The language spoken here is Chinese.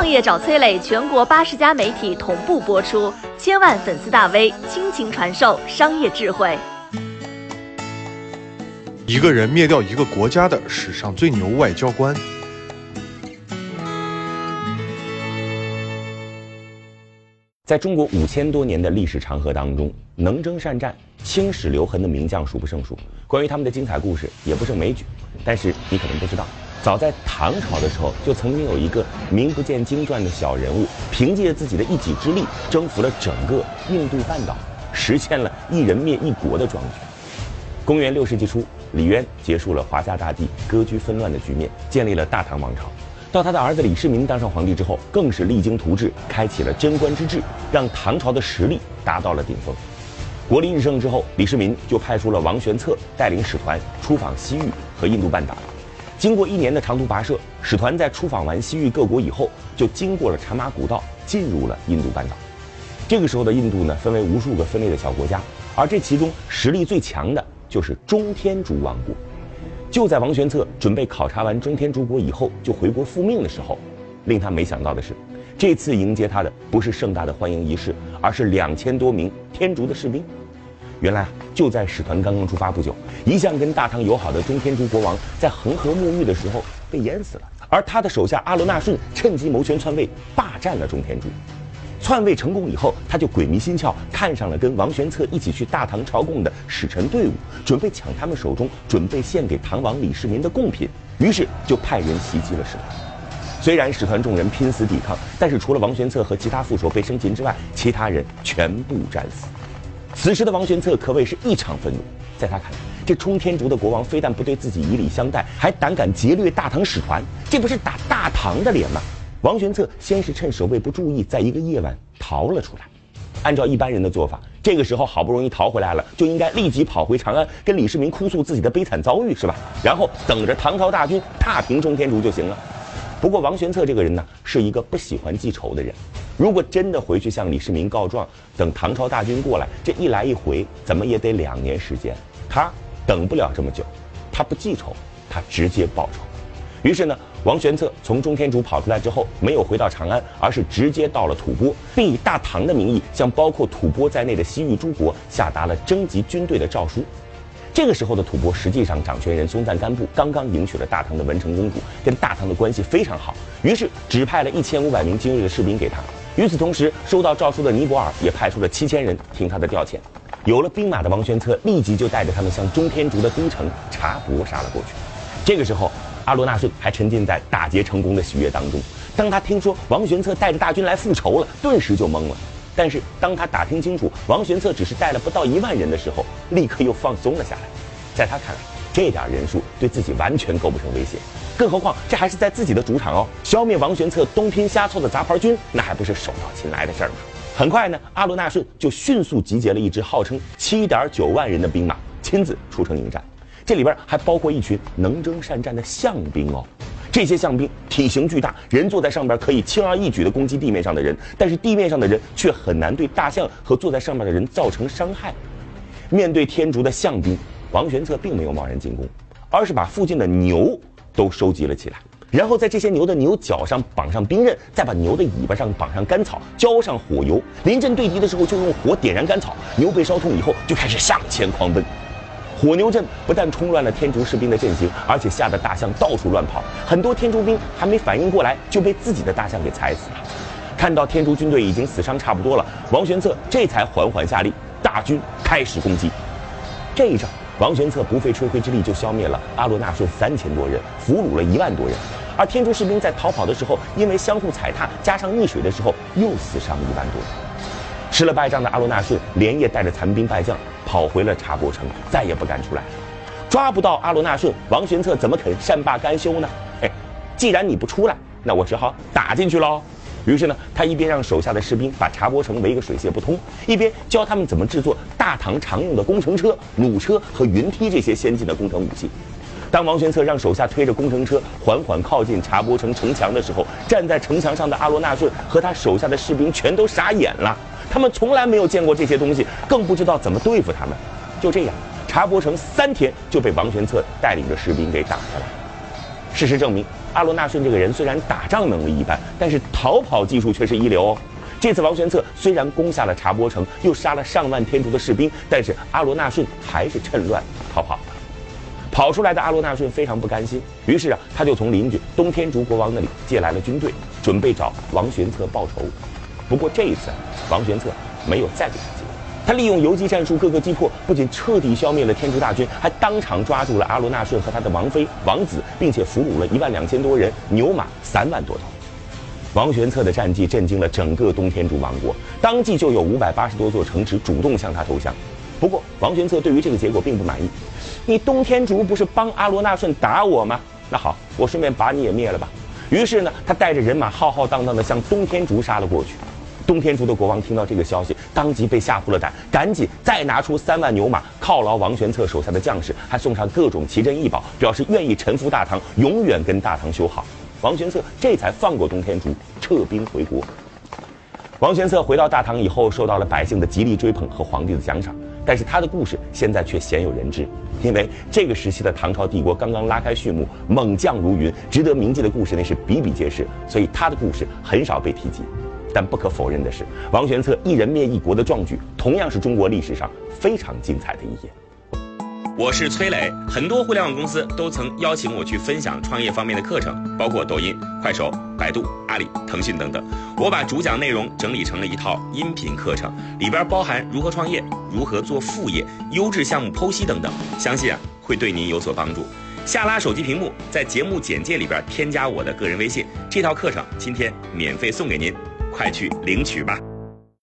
创业找崔磊，全国八十家媒体同步播出，千万粉丝大 V 倾情传授商业智慧。一个人灭掉一个国家的史上最牛外交官。在中国五千多年的历史长河当中，能征善战、青史留痕的名将数不胜数。关于他们的精彩故事也不胜枚举。但是你可能不知道，早在唐朝的时候，就曾经有一个名不见经传的小人物，凭借自己的一己之力，征服了整个印度半岛，实现了一人灭一国的壮举。公元六世纪初，李渊结束了华夏大地割据纷乱的局面，建立了大唐王朝。到他的儿子李世民当上皇帝之后，更是励精图治，开启了贞观之治，让唐朝的实力达到了顶峰。国力日盛之后，李世民就派出了王玄策带领使团出访西域和印度半岛。经过一年的长途跋涉，使团在出访完西域各国以后，就经过了茶马古道，进入了印度半岛。这个时候的印度呢，分为无数个分裂的小国家，而这其中实力最强的就是中天竺王国。就在王玄策准备考察完中天竺国以后就回国复命的时候，令他没想到的是，这次迎接他的不是盛大的欢迎仪式，而是两千多名天竺的士兵。原来就在使团刚刚出发不久，一向跟大唐友好的中天竺国王在恒河沐浴的时候被淹死了，而他的手下阿罗那顺趁机谋权篡位，霸占了中天竺。篡位成功以后，他就鬼迷心窍，看上了跟王玄策一起去大唐朝贡的使臣队伍，准备抢他们手中准备献给唐王李世民的贡品，于是就派人袭击了使团。虽然使团众人拼死抵抗，但是除了王玄策和其他副手被生擒之外，其他人全部战死。此时的王玄策可谓是异常愤怒，在他看来，这冲天竺的国王非但不对自己以礼相待，还胆敢劫掠大唐使团，这不是打大唐的脸吗？王玄策先是趁守卫不注意，在一个夜晚逃了出来。按照一般人的做法，这个时候好不容易逃回来了，就应该立即跑回长安，跟李世民哭诉自己的悲惨遭遇，是吧？然后等着唐朝大军踏平中天竺就行了。不过王玄策这个人呢，是一个不喜欢记仇的人。如果真的回去向李世民告状，等唐朝大军过来，这一来一回怎么也得两年时间，他等不了这么久。他不记仇，他直接报仇。于是呢。王玄策从中天竺跑出来之后，没有回到长安，而是直接到了吐蕃，并以大唐的名义向包括吐蕃在内的西域诸国下达了征集军队的诏书。这个时候的吐蕃实际上掌权人松赞干布刚刚迎娶了大唐的文成公主，跟大唐的关系非常好，于是指派了一千五百名精锐的士兵给他。与此同时，收到诏书的尼泊尔也派出了七千人听他的调遣。有了兵马的王玄策立即就带着他们向中天竺的都城察伯杀了过去。这个时候。阿罗那顺还沉浸在打劫成功的喜悦当中。当他听说王玄策带着大军来复仇了，顿时就懵了。但是当他打听清楚王玄策只是带了不到一万人的时候，立刻又放松了下来。在他看来，这点人数对自己完全构不成威胁。更何况这还是在自己的主场哦，消灭王玄策东拼瞎凑的杂牌军，那还不是手到擒来的事儿吗？很快呢，阿罗那顺就迅速集结了一支号称七点九万人的兵马，亲自出城迎战。这里边还包括一群能征善战的象兵哦，这些象兵体型巨大，人坐在上边可以轻而易举地攻击地面上的人，但是地面上的人却很难对大象和坐在上面的人造成伤害。面对天竺的象兵，王玄策并没有贸然进攻，而是把附近的牛都收集了起来，然后在这些牛的牛角上绑上兵刃，再把牛的尾巴上绑上干草，浇上火油，临阵对敌的时候就用火点燃干草，牛被烧痛以后就开始向前狂奔。火牛阵不但冲乱了天竺士兵的阵型，而且吓得大象到处乱跑。很多天竺兵还没反应过来，就被自己的大象给踩死了。看到天竺军队已经死伤差不多了，王玄策这才缓缓下令，大军开始攻击。这一仗，王玄策不费吹灰之力就消灭了阿罗那顺三千多人，俘虏了一万多人。而天竺士兵在逃跑的时候，因为相互踩踏，加上溺水的时候，又死伤一万多人。吃了败仗的阿罗那顺连夜带着残兵败将跑回了察伯城，再也不敢出来。抓不到阿罗那顺，王玄策怎么肯善罢甘休呢？哎，既然你不出来，那我只好打进去喽。于是呢，他一边让手下的士兵把察伯城围个水泄不通，一边教他们怎么制作大唐常用的工程车、弩车和云梯这些先进的工程武器。当王玄策让手下推着工程车缓缓靠近察伯城城墙的时候，站在城墙上的阿罗那顺和他手下的士兵全都傻眼了。他们从来没有见过这些东西，更不知道怎么对付他们。就这样，察伯城三天就被王玄策带领着士兵给打下来。事实证明，阿罗那顺这个人虽然打仗能力一般，但是逃跑技术却是一流哦。这次王玄策虽然攻下了茶钵城，又杀了上万天竺的士兵，但是阿罗那顺还是趁乱逃跑了。跑出来的阿罗那顺非常不甘心，于是啊，他就从邻居东天竺国王那里借来了军队，准备找王玄策报仇。不过这一次，王玄策没有再给他机会。他利用游击战术，各个击破，不仅彻底消灭了天竺大军，还当场抓住了阿罗那顺和他的王妃、王子，并且俘虏了一万两千多人，牛马三万多头。王玄策的战绩震惊了整个东天竺王国，当即就有五百八十多座城池主动向他投降。不过，王玄策对于这个结果并不满意。你东天竺不是帮阿罗那顺打我吗？那好，我顺便把你也灭了吧。于是呢，他带着人马浩浩荡荡地向东天竺杀了过去。东天竺的国王听到这个消息，当即被吓破了胆，赶紧再拿出三万牛马犒劳王玄策手下的将士，还送上各种奇珍异宝，表示愿意臣服大唐，永远跟大唐修好。王玄策这才放过东天竺，撤兵回国。王玄策回到大唐以后，受到了百姓的极力追捧和皇帝的奖赏，但是他的故事现在却鲜有人知，因为这个时期的唐朝帝国刚刚拉开序幕，猛将如云，值得铭记的故事那是比比皆是，所以他的故事很少被提及。但不可否认的是，王玄策一人灭一国的壮举，同样是中国历史上非常精彩的一页。我是崔磊，很多互联网公司都曾邀请我去分享创业方面的课程，包括抖音、快手、百度、阿里、腾讯等等。我把主讲内容整理成了一套音频课程，里边包含如何创业、如何做副业、优质项目剖析等等，相信啊会对您有所帮助。下拉手机屏幕，在节目简介里边添加我的个人微信，这套课程今天免费送给您。快去领取吧！